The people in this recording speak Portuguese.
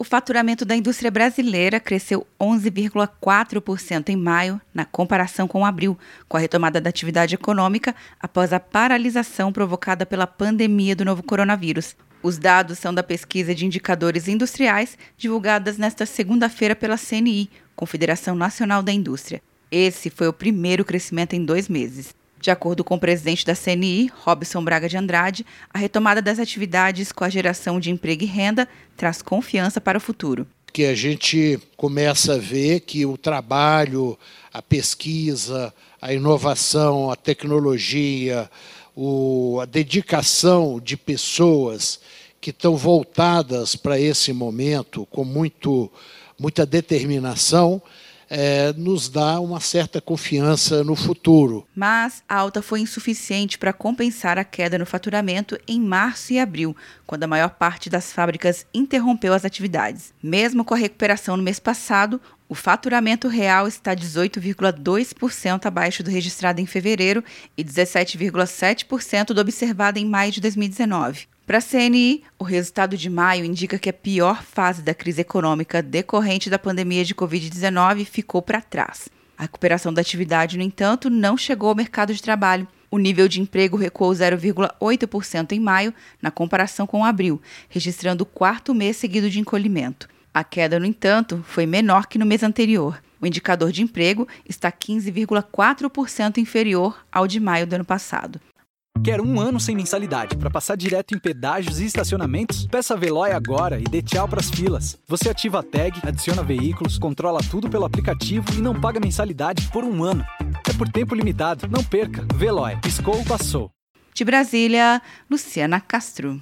O faturamento da indústria brasileira cresceu 11,4% em maio, na comparação com abril, com a retomada da atividade econômica após a paralisação provocada pela pandemia do novo coronavírus. Os dados são da pesquisa de indicadores industriais divulgadas nesta segunda-feira pela CNI, Confederação Nacional da Indústria. Esse foi o primeiro crescimento em dois meses. De acordo com o presidente da CNI, Robson Braga de Andrade, a retomada das atividades com a geração de emprego e renda traz confiança para o futuro. Que a gente começa a ver que o trabalho, a pesquisa, a inovação, a tecnologia, o, a dedicação de pessoas que estão voltadas para esse momento com muito, muita determinação, é, nos dá uma certa confiança no futuro. Mas a alta foi insuficiente para compensar a queda no faturamento em março e abril, quando a maior parte das fábricas interrompeu as atividades. Mesmo com a recuperação no mês passado, o faturamento real está 18,2% abaixo do registrado em fevereiro e 17,7% do observado em maio de 2019. Para a CNI, o resultado de maio indica que a pior fase da crise econômica decorrente da pandemia de Covid-19 ficou para trás. A recuperação da atividade, no entanto, não chegou ao mercado de trabalho. O nível de emprego recuou 0,8% em maio, na comparação com abril, registrando o quarto mês seguido de encolhimento. A queda, no entanto, foi menor que no mês anterior. O indicador de emprego está 15,4% inferior ao de maio do ano passado. Quer um ano sem mensalidade para passar direto em pedágios e estacionamentos? Peça a Veloy agora e dê tchau pras filas. Você ativa a tag, adiciona veículos, controla tudo pelo aplicativo e não paga mensalidade por um ano. É por tempo limitado. Não perca. Veloy. Piscou, passou. De Brasília, Luciana Castro.